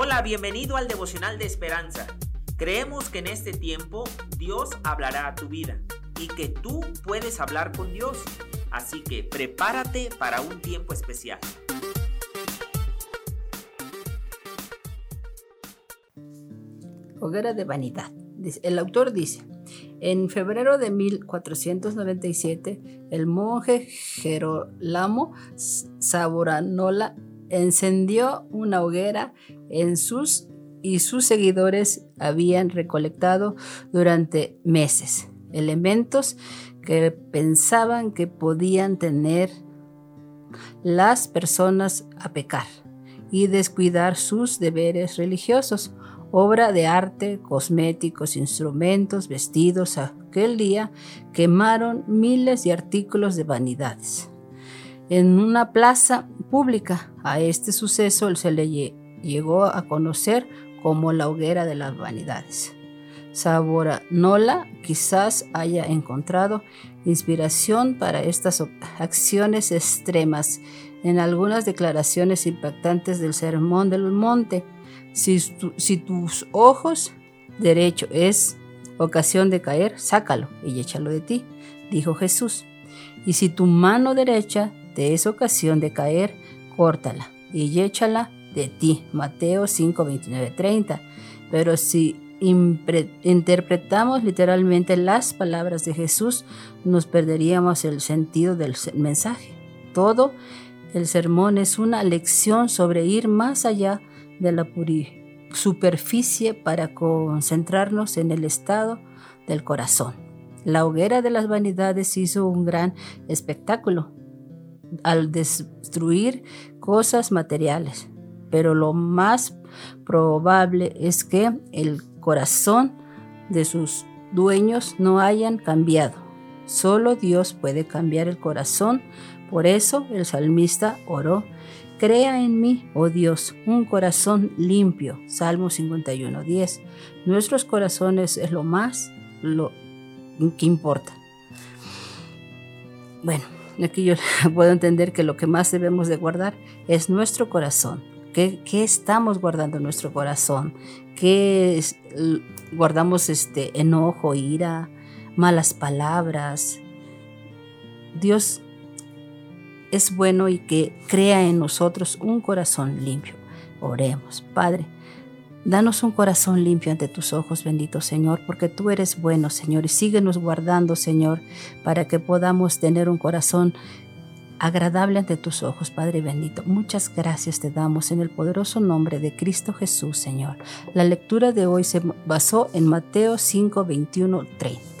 Hola, bienvenido al devocional de esperanza. Creemos que en este tiempo Dios hablará a tu vida y que tú puedes hablar con Dios. Así que prepárate para un tiempo especial. Hoguera de vanidad. El autor dice, en febrero de 1497, el monje Gerolamo Saboranola encendió una hoguera en sus y sus seguidores habían recolectado durante meses elementos que pensaban que podían tener las personas a pecar y descuidar sus deberes religiosos, obra de arte, cosméticos, instrumentos, vestidos. Aquel día quemaron miles de artículos de vanidades en una plaza pública. A este suceso se le llegó a conocer como la hoguera de las vanidades. Nola quizás haya encontrado inspiración para estas acciones extremas en algunas declaraciones impactantes del Sermón del Monte. Si, si tus ojos derecho es ocasión de caer, sácalo y échalo de ti, dijo Jesús. Y si tu mano derecha es ocasión de caer, córtala y échala de ti. Mateo 5, 29, 30. Pero si interpretamos literalmente las palabras de Jesús, nos perderíamos el sentido del mensaje. Todo el sermón es una lección sobre ir más allá de la superficie para concentrarnos en el estado del corazón. La hoguera de las vanidades hizo un gran espectáculo, al destruir cosas materiales. Pero lo más probable es que el corazón de sus dueños no hayan cambiado. Solo Dios puede cambiar el corazón. Por eso el salmista oró, Crea en mí, oh Dios, un corazón limpio. Salmo 51, 10. Nuestros corazones es lo más lo que importa. Bueno, Aquí yo puedo entender que lo que más debemos de guardar es nuestro corazón. ¿Qué, estamos guardando en nuestro corazón? ¿Qué guardamos este enojo, ira, malas palabras? Dios es bueno y que crea en nosotros un corazón limpio. Oremos, Padre. Danos un corazón limpio ante tus ojos, bendito Señor, porque tú eres bueno, Señor, y síguenos guardando, Señor, para que podamos tener un corazón agradable ante tus ojos, Padre bendito. Muchas gracias te damos en el poderoso nombre de Cristo Jesús, Señor. La lectura de hoy se basó en Mateo 5, 21, 30.